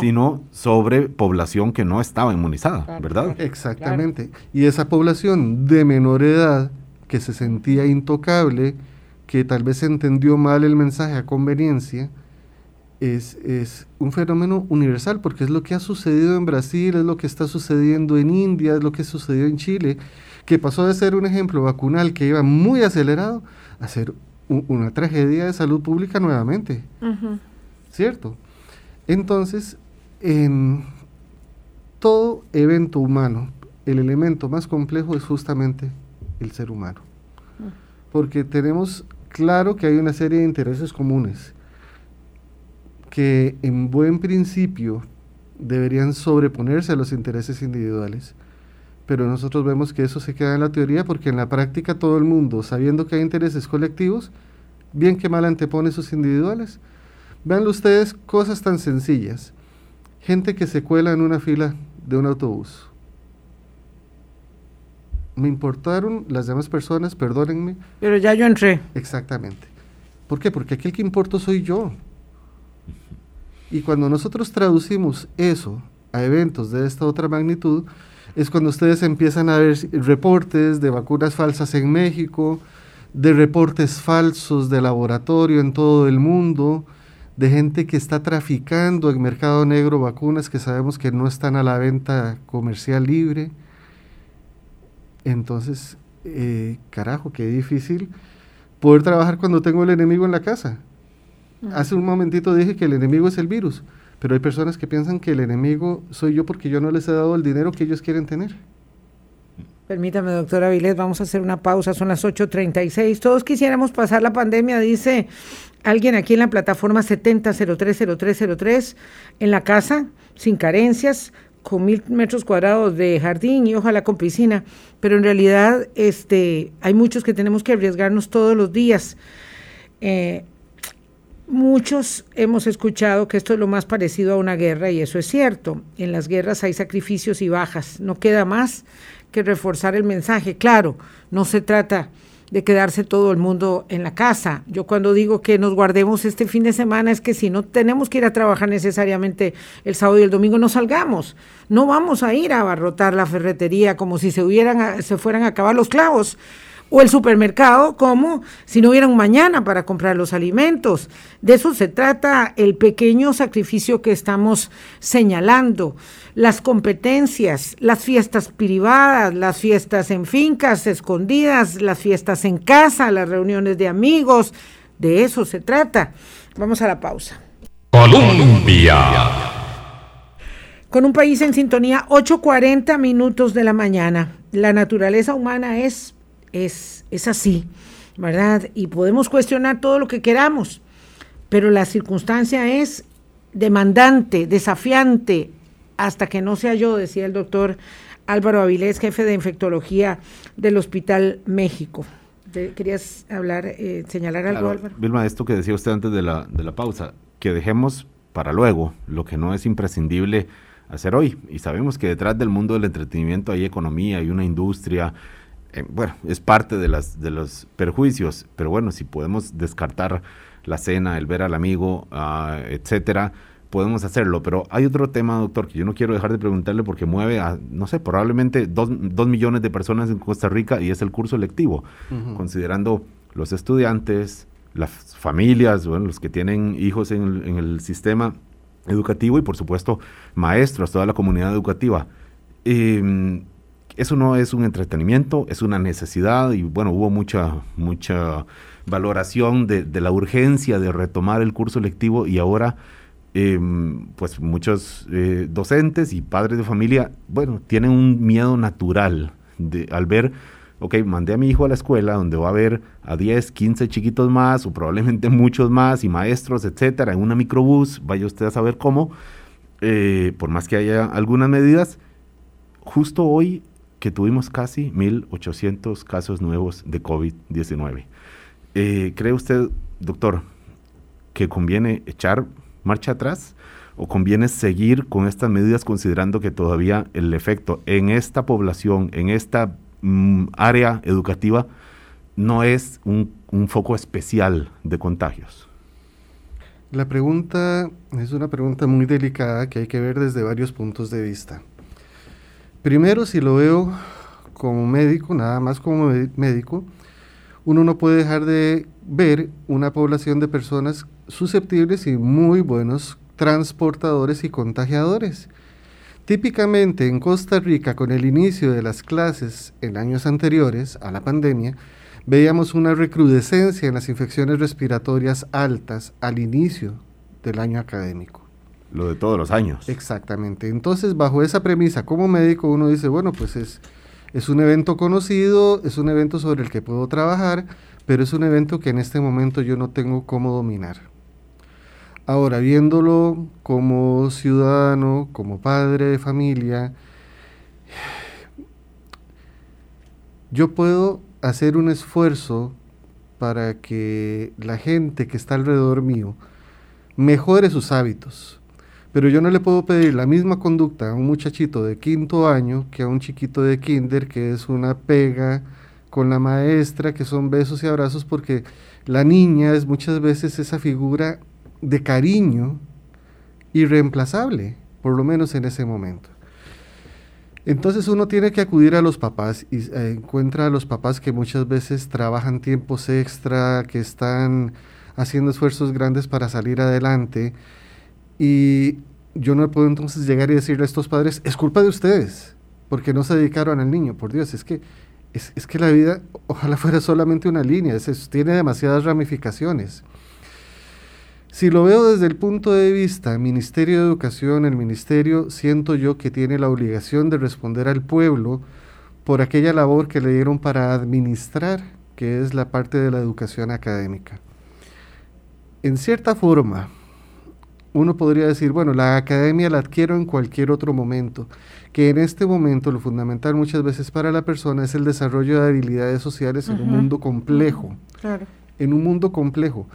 sino sobre población que no estaba inmunizada, ¿verdad? Exactamente. Y esa población de menor edad que se sentía intocable, que tal vez entendió mal el mensaje a conveniencia, es, es, un fenómeno universal, porque es lo que ha sucedido en Brasil, es lo que está sucediendo en India, es lo que sucedió en Chile, que pasó de ser un ejemplo vacunal que iba muy acelerado a ser una tragedia de salud pública nuevamente. ¿Cierto? Entonces, en todo evento humano, el elemento más complejo es justamente el ser humano. Porque tenemos claro que hay una serie de intereses comunes que en buen principio deberían sobreponerse a los intereses individuales, pero nosotros vemos que eso se queda en la teoría porque en la práctica todo el mundo, sabiendo que hay intereses colectivos, bien que mal antepone sus individuales. Vean ustedes cosas tan sencillas. Gente que se cuela en una fila de un autobús. Me importaron las demás personas, perdónenme. Pero ya yo entré. Exactamente. ¿Por qué? Porque aquí el que importo soy yo. Y cuando nosotros traducimos eso a eventos de esta otra magnitud, es cuando ustedes empiezan a ver reportes de vacunas falsas en México, de reportes falsos de laboratorio en todo el mundo, de gente que está traficando en mercado negro vacunas que sabemos que no están a la venta comercial libre. Entonces, eh, carajo, qué difícil poder trabajar cuando tengo el enemigo en la casa. Hace un momentito dije que el enemigo es el virus, pero hay personas que piensan que el enemigo soy yo porque yo no les he dado el dinero que ellos quieren tener. Permítame, doctora Avilés, vamos a hacer una pausa, son las 8.36. Todos quisiéramos pasar la pandemia, dice alguien aquí en la plataforma 70030303, en la casa, sin carencias, con mil metros cuadrados de jardín y ojalá con piscina, pero en realidad este, hay muchos que tenemos que arriesgarnos todos los días. Eh, Muchos hemos escuchado que esto es lo más parecido a una guerra y eso es cierto. En las guerras hay sacrificios y bajas. No queda más que reforzar el mensaje. Claro, no se trata de quedarse todo el mundo en la casa. Yo cuando digo que nos guardemos este fin de semana es que si no tenemos que ir a trabajar necesariamente el sábado y el domingo, no salgamos. No vamos a ir a abarrotar la ferretería como si se, hubieran, se fueran a acabar los clavos o el supermercado como si no hubiera un mañana para comprar los alimentos. De eso se trata el pequeño sacrificio que estamos señalando. Las competencias, las fiestas privadas, las fiestas en fincas escondidas, las fiestas en casa, las reuniones de amigos, de eso se trata. Vamos a la pausa. Colombia. Con un país en sintonía, 8.40 minutos de la mañana. La naturaleza humana es es, es así, ¿verdad? Y podemos cuestionar todo lo que queramos, pero la circunstancia es demandante, desafiante, hasta que no sea yo, decía el doctor Álvaro Avilés, jefe de infectología del Hospital México. ¿Querías hablar, eh, señalar algo, Álvaro? Vilma, esto que decía usted antes de la, de la pausa, que dejemos para luego, lo que no es imprescindible hacer hoy. Y sabemos que detrás del mundo del entretenimiento hay economía, hay una industria, eh, bueno, es parte de, las, de los perjuicios, pero bueno, si podemos descartar la cena, el ver al amigo, uh, etcétera, podemos hacerlo. Pero hay otro tema, doctor, que yo no quiero dejar de preguntarle porque mueve a, no sé, probablemente dos, dos millones de personas en Costa Rica y es el curso lectivo, uh -huh. considerando los estudiantes, las familias, bueno, los que tienen hijos en el, en el sistema educativo y por supuesto maestros, toda la comunidad educativa. Eh, eso no es un entretenimiento, es una necesidad y bueno, hubo mucha, mucha valoración de, de la urgencia de retomar el curso lectivo y ahora eh, pues muchos eh, docentes y padres de familia, bueno, tienen un miedo natural de, al ver, ok, mandé a mi hijo a la escuela donde va a haber a 10, 15 chiquitos más o probablemente muchos más y maestros, etcétera, en una microbús, vaya usted a saber cómo, eh, por más que haya algunas medidas, justo hoy que tuvimos casi 1.800 casos nuevos de COVID-19. Eh, ¿Cree usted, doctor, que conviene echar marcha atrás o conviene seguir con estas medidas considerando que todavía el efecto en esta población, en esta mm, área educativa, no es un, un foco especial de contagios? La pregunta es una pregunta muy delicada que hay que ver desde varios puntos de vista. Primero, si lo veo como médico, nada más como médico, uno no puede dejar de ver una población de personas susceptibles y muy buenos transportadores y contagiadores. Típicamente en Costa Rica, con el inicio de las clases en años anteriores a la pandemia, veíamos una recrudescencia en las infecciones respiratorias altas al inicio del año académico. Lo de todos los años. Exactamente. Entonces, bajo esa premisa, como médico, uno dice, bueno, pues es, es un evento conocido, es un evento sobre el que puedo trabajar, pero es un evento que en este momento yo no tengo cómo dominar. Ahora, viéndolo como ciudadano, como padre de familia, yo puedo hacer un esfuerzo para que la gente que está alrededor mío mejore sus hábitos. Pero yo no le puedo pedir la misma conducta a un muchachito de quinto año que a un chiquito de kinder, que es una pega con la maestra, que son besos y abrazos, porque la niña es muchas veces esa figura de cariño irreemplazable, por lo menos en ese momento. Entonces uno tiene que acudir a los papás y eh, encuentra a los papás que muchas veces trabajan tiempos extra, que están haciendo esfuerzos grandes para salir adelante. Y yo no puedo entonces llegar y decirle a estos padres, es culpa de ustedes, porque no se dedicaron al niño. Por Dios, es que, es, es que la vida ojalá fuera solamente una línea, es, es, tiene demasiadas ramificaciones. Si lo veo desde el punto de vista Ministerio de Educación, el Ministerio siento yo que tiene la obligación de responder al pueblo por aquella labor que le dieron para administrar, que es la parte de la educación académica. En cierta forma, uno podría decir, bueno, la academia la adquiero en cualquier otro momento, que en este momento lo fundamental muchas veces para la persona es el desarrollo de habilidades sociales uh -huh. en un mundo complejo. Claro. En un mundo complejo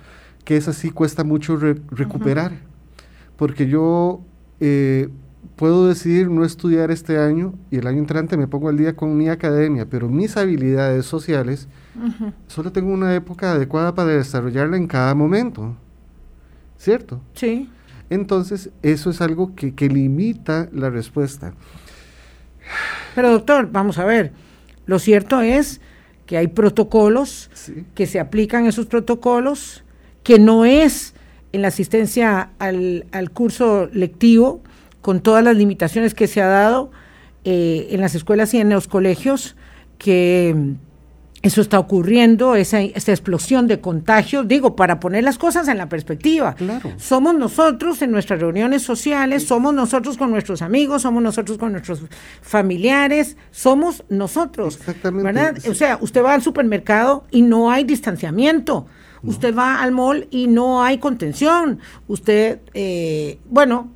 que es así, cuesta mucho re recuperar. Uh -huh. Porque yo eh, puedo decidir no estudiar este año y el año entrante me pongo al día con mi academia, pero mis habilidades sociales, uh -huh. solo tengo una época adecuada para desarrollarla en cada momento. ¿Cierto? Sí. Entonces, eso es algo que, que limita la respuesta. Pero doctor, vamos a ver, lo cierto es que hay protocolos, sí. que se aplican esos protocolos, que no es en la asistencia al, al curso lectivo, con todas las limitaciones que se ha dado eh, en las escuelas y en los colegios, que eso está ocurriendo, esa, esa, explosión de contagios, digo, para poner las cosas en la perspectiva. Claro. Somos nosotros en nuestras reuniones sociales, somos nosotros con nuestros amigos, somos nosotros con nuestros familiares, somos nosotros. Exactamente. ¿Verdad? Sí. O sea, usted va al supermercado y no hay distanciamiento. No. Usted va al mall y no hay contención. Usted, eh, bueno,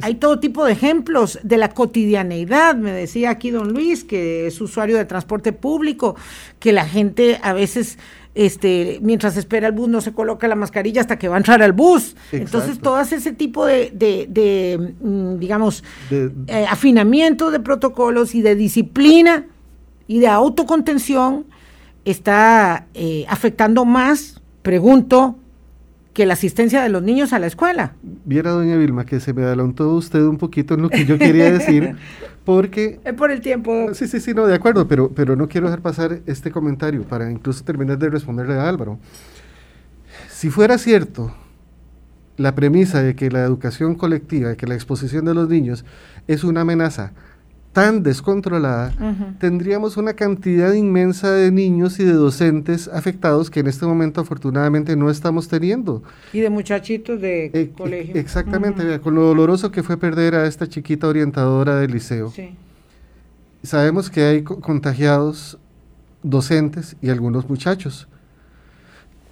hay todo tipo de ejemplos de la cotidianeidad, me decía aquí don Luis, que es usuario de transporte público, que la gente a veces este, mientras espera el bus no se coloca la mascarilla hasta que va a entrar al bus. Exacto. Entonces, todo ese tipo de, de- de, mm, digamos, De- eh, afinamiento de protocolos y de disciplina y de autocontención está eh, afectando más, pregunto, que la asistencia de los niños a la escuela. Viera, doña Vilma, que se me adelantó usted un poquito en lo que yo quería decir, porque Es por el tiempo. Sí, sí, sí, no, de acuerdo, pero, pero no quiero dejar pasar este comentario para incluso terminar de responderle a Álvaro. Si fuera cierto la premisa de que la educación colectiva, de que la exposición de los niños es una amenaza tan descontrolada, tendríamos una cantidad inmensa de niños y de docentes afectados que en este momento afortunadamente no estamos teniendo. Y de muchachitos de Eh, colegio. Exactamente, Ujú. vea, con lo doloroso que fue perder a esta chiquita orientadora del liceo. Sí. Sabemos que hay co- contagiados docentes y algunos muchachos.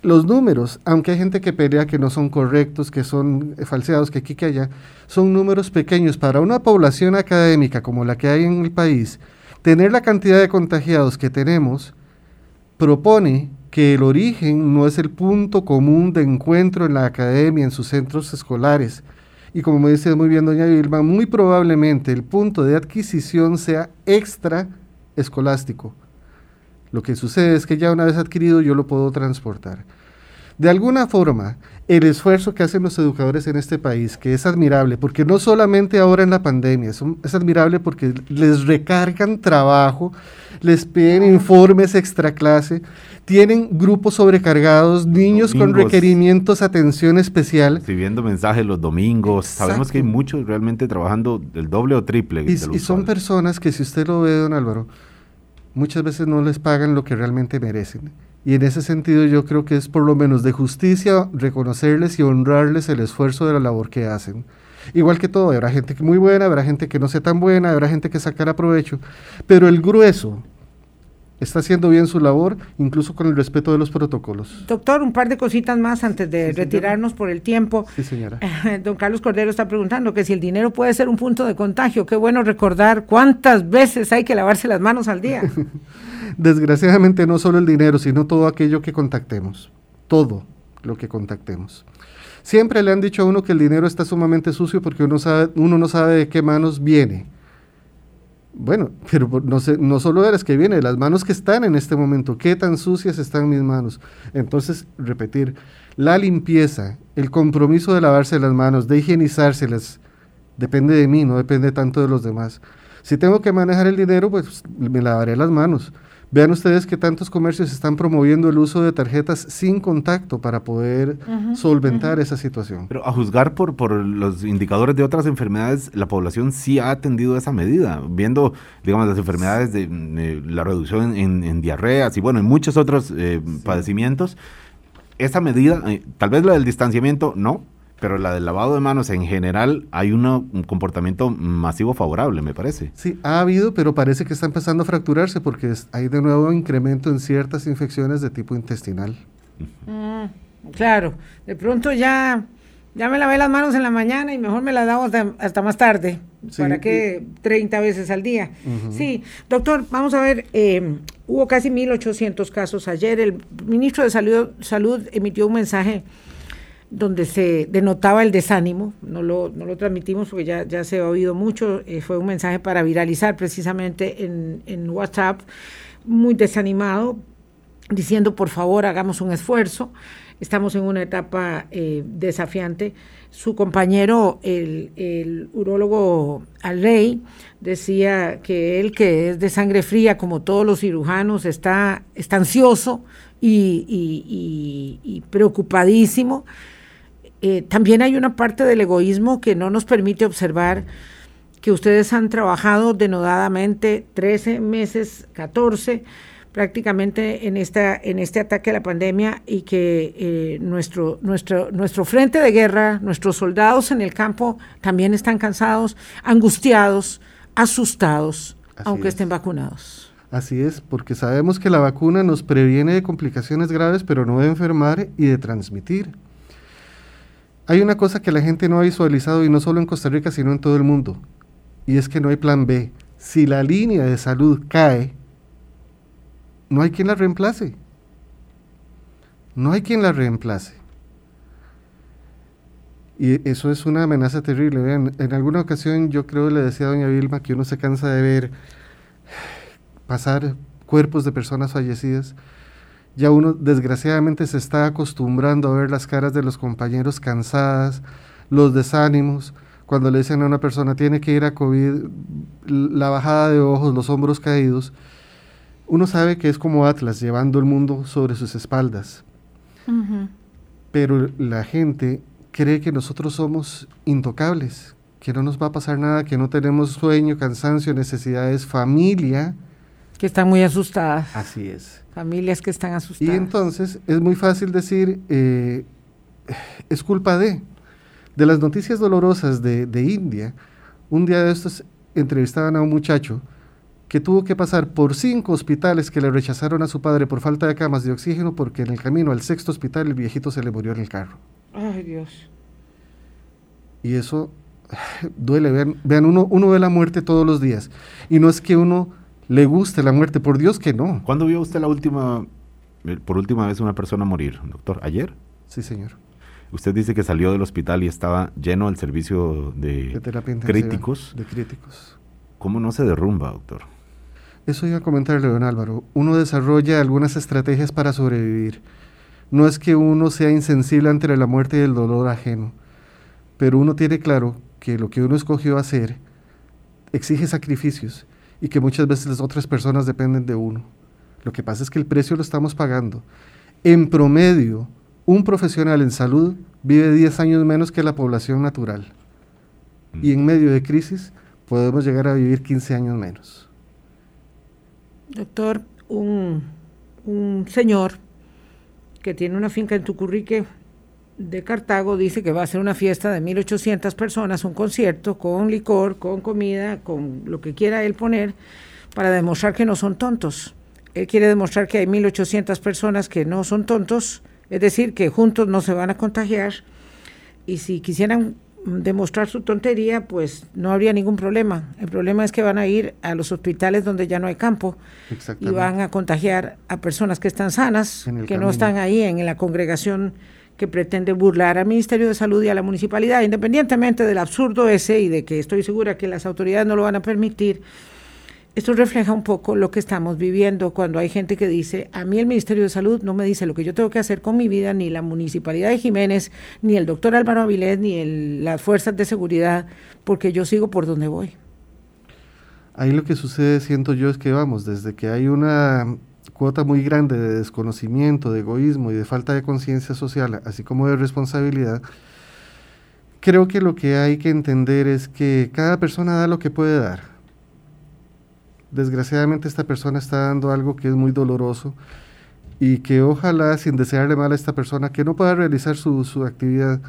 Los números, aunque hay gente que pelea que no son correctos, que son eh, falseados, que aquí que allá, son números pequeños para una población académica como la que hay en el país. Tener la cantidad de contagiados que tenemos propone que el origen no es el punto común de encuentro en la academia, en sus centros escolares. Y como me dice muy bien doña Vilma, muy probablemente el punto de adquisición sea extra escolástico. Lo que sucede es que ya una vez adquirido yo lo puedo transportar. De alguna forma, el esfuerzo que hacen los educadores en este país, que es admirable, porque no solamente ahora en la pandemia, es, un- es admirable porque les recargan trabajo, les piden informes extra clase, tienen grupos sobrecargados, niños con requerimientos, atención especial. Recibiendo mensajes los domingos. Sabemos que hay muchos realmente trabajando el doble o triple. Y, y son personas que si usted lo ve, don Álvaro, muchas veces no les pagan lo que realmente merecen. Y en ese sentido yo creo que es por lo menos de justicia reconocerles y honrarles el esfuerzo de la labor que hacen. Igual que todo, habrá gente muy buena, habrá gente que no sea tan buena, habrá gente que sacará provecho, pero el grueso está haciendo bien su labor, incluso con el respeto de los protocolos. Doctor, un par de cositas más antes de Sí, señora. retirarnos por el tiempo. Sí, señora. Don Carlos Cordero está preguntando que si el dinero puede ser un punto de contagio. Qué bueno recordar cuántas veces hay que lavarse las manos al día. Desgraciadamente no solo el dinero, sino todo aquello que contactemos. Todo lo que contactemos. Siempre le han dicho a uno que el dinero está sumamente sucio porque uno, sabe, uno no sabe de qué manos viene. Bueno, pero no, sé, no solo de las que viene, de las manos que están en este momento, qué tan sucias están mis manos. Entonces, repetir, la limpieza, el compromiso de lavarse las manos, de higienizárselas, depende de mí, no depende tanto de los demás. Si tengo que manejar el dinero, pues me lavaré las manos. Vean ustedes que tantos comercios están promoviendo el uso de tarjetas sin contacto para poder solventar esa situación. Pero a juzgar por, por los indicadores de otras enfermedades, la población sí ha atendido esa medida, viendo, digamos, las enfermedades de, eh, la reducción en, en diarreas y bueno, en muchos otros eh, padecimientos. Esa medida, eh, tal vez la del distanciamiento, no, pero la del lavado de manos en general, hay uno- un comportamiento masivo favorable, me parece. Sí, ha habido, pero parece que está empezando a fracturarse porque es- hay de nuevo incremento en ciertas infecciones de tipo intestinal. Mm, claro, de pronto ya, ya me lavé las manos en la mañana y mejor me las lavo hasta, hasta más tarde. Sí, ¿Para qué 30 veces al día? Sí, doctor, vamos a ver, eh, hubo casi 1.800 casos ayer. El ministro de Salud, Salud emitió un mensaje donde se denotaba el desánimo, no lo, no lo transmitimos porque ya, ya se ha oído mucho, eh, fue un mensaje para viralizar precisamente en, en WhatsApp, muy desanimado, diciendo por favor hagamos un esfuerzo, estamos en una etapa eh, desafiante. Su compañero, el, el urólogo Alrey, decía que él, que es de sangre fría, como todos los cirujanos, está, está ansioso y, y- preocupadísimo. Eh, también hay una parte del egoísmo que no nos permite observar que ustedes han trabajado denodadamente 13 meses, 14 prácticamente en esta en este ataque a la pandemia y que eh, nuestro nuestro nuestro frente de guerra, nuestros soldados en el campo también están cansados, angustiados, asustados, Así aunque es. estén vacunados. Así es, porque sabemos que la vacuna nos previene de complicaciones graves, pero no de enfermar y de transmitir. Hay una cosa que la gente no ha visualizado y no solo en Costa Rica, sino en todo el mundo, y es que no hay plan B. Si la línea de salud cae, no hay quien la reemplace. no hay quien la reemplace. Y eso es una amenaza terrible. Vean, en alguna ocasión yo creo le decía a doña Vilma que uno se cansa de ver pasar cuerpos de personas fallecidas. Ya uno desgraciadamente se está acostumbrando a ver las caras de los compañeros cansadas, los desánimos, cuando le dicen a una persona tiene que ir a COVID, la bajada de ojos, los hombros caídos, uno sabe que es como Atlas llevando el mundo sobre sus espaldas. Pero la gente cree que nosotros somos intocables, que no nos va a pasar nada, que no tenemos sueño, cansancio, necesidades, familia. Que están muy asustadas. Así es. Familias que están asustadas. Y entonces es muy fácil decir, eh, es culpa de. De las noticias dolorosas de, de India, un día de estos entrevistaban a un muchacho que tuvo que pasar por cinco hospitales que le rechazaron a su padre por falta de camas de oxígeno porque en el camino al sexto hospital el viejito se le murió en el carro. Ay, Dios. Y eso duele. Vean, vean uno, uno ve la muerte todos los días. Y no es que uno le guste la muerte, por Dios que no. ¿Cuándo vio usted la última, eh, por última vez una persona morir, doctor? ¿Ayer? Sí, señor. Usted dice que salió del hospital y estaba lleno el servicio de, críticos. De críticos. ¿Cómo no se derrumba, doctor? Eso iba a comentarle, don Álvaro. Uno desarrolla algunas estrategias para sobrevivir. No es que uno sea insensible ante la muerte y el dolor ajeno, pero uno tiene claro que lo que uno escogió hacer exige sacrificios y que muchas veces las otras personas dependen de uno. Lo que pasa es que el precio lo estamos pagando. En promedio, un profesional en salud vive 10 años menos que la población natural. Y en medio de crisis podemos llegar a vivir 15 años menos. Doctor, un, un señor que tiene una finca en Tucurrique de Cartago dice que va a hacer una fiesta de 1.800 personas, un concierto con licor, con comida, con lo que quiera él poner, para demostrar que no son tontos. Él quiere demostrar que hay 1.800 personas que no son tontos, es decir, que juntos no se van a contagiar. Y si quisieran demostrar su tontería, pues no habría ningún problema. El problema es que van a ir a los hospitales donde ya no hay campo y van a contagiar a personas que están sanas, que no están ahí en la congregación que pretende burlar al Ministerio de Salud y a la municipalidad, independientemente del absurdo ese y de que estoy segura que las autoridades no lo van a permitir. Esto refleja un poco lo que estamos viviendo cuando hay gente que dice, a mí el Ministerio de Salud no me dice lo que yo tengo que hacer con mi vida, ni la Municipalidad de Jiménez, ni el doctor Álvaro Avilés, ni el- las fuerzas de seguridad, porque yo sigo por donde voy. Ahí lo que sucede, siento yo, es que vamos, desde que hay una cuota muy grande de desconocimiento, de egoísmo y de falta de conciencia social, así como de responsabilidad, creo que lo que hay que entender es que cada persona da lo que puede dar. Desgraciadamente esta persona está dando algo que es muy doloroso y que ojalá, sin desearle mal a esta persona, que no pueda realizar su, su actividad,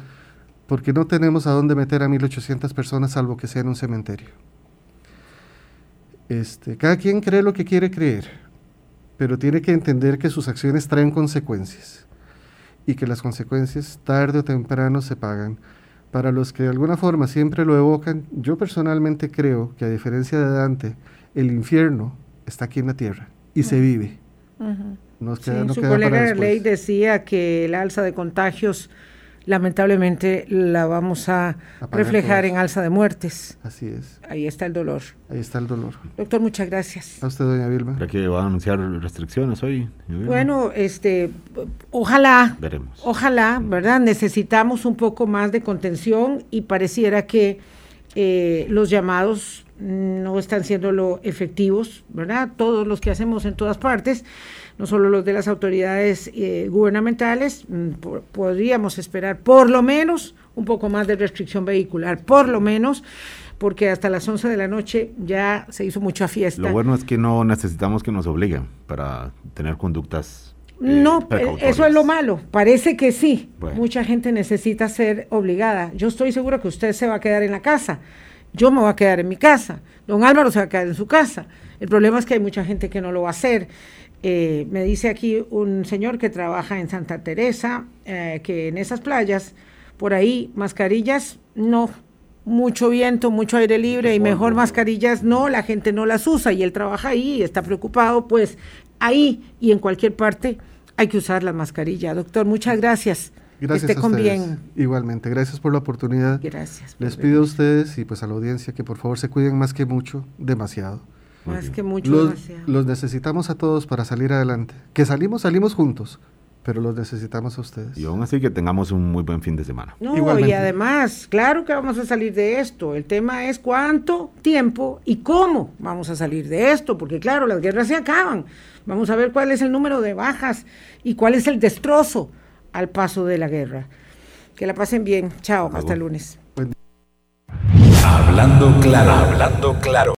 porque no tenemos a dónde meter a 1.800 personas salvo que sea en un cementerio. Este, cada quien cree lo que quiere creer, pero tiene que entender que sus acciones traen consecuencias y que las consecuencias tarde o temprano se pagan. Para los que de alguna forma siempre lo evocan, yo personalmente creo que a diferencia de Dante, el infierno está aquí en la tierra y se vive. Nos Sí, queda, no su colega ley decía que el alza de contagios lamentablemente la vamos a, reflejar en alza de muertes. Así es, Ahí está el dolor. ahí está el dolor. Doctor, muchas gracias. A usted, doña Vilma. ¿Será que va a anunciar restricciones hoy? Bueno, este, ojalá, Veremos. ojalá, ¿verdad? Necesitamos un poco más de contención y pareciera que eh, los llamados no están siendo lo efectivos, ¿verdad? Todos los que hacemos en todas partes, no solo los de las autoridades eh, gubernamentales, mm, po- podríamos esperar por lo menos un poco más de restricción vehicular, por lo menos, porque hasta las 11 de la noche ya se hizo mucha fiesta. Lo bueno es que no necesitamos que nos obliguen para tener conductas. eh, No, eh, eso es lo malo. Parece que sí. Bueno. Mucha gente necesita ser obligada. Yo estoy segura que usted se va a quedar en la casa. Yo me voy a quedar en mi casa. Don Álvaro se va a quedar en su casa. El problema es que hay mucha gente que no lo va a hacer. Eh, me dice aquí un señor que trabaja en Santa Teresa, eh, que en esas playas, por ahí, mascarillas, no. Mucho viento, mucho aire libre y mejor mascarillas no, la gente no las usa y él trabaja ahí y está preocupado, pues ahí y en cualquier parte hay que usar la mascarilla. Doctor, muchas gracias. Gracias esté a con ustedes. bien. Igualmente, gracias por la oportunidad. Gracias. Les pido a ustedes y pues a la audiencia que por favor se cuiden más que mucho, demasiado. Más que mucho, Los, demasiado. los necesitamos a todos para salir adelante. Que salimos, salimos juntos, pero los necesitamos a ustedes. Y aún así que tengamos un muy buen fin de semana. No, y además, claro que vamos a salir de esto. El tema es cuánto tiempo y cómo vamos a salir de esto, porque claro, las guerras se acaban. Vamos a ver cuál es el número de bajas y cuál es el destrozo al paso de la guerra. Que la pasen bien. Chao, hasta el lunes. Hablando claro, hablando claro.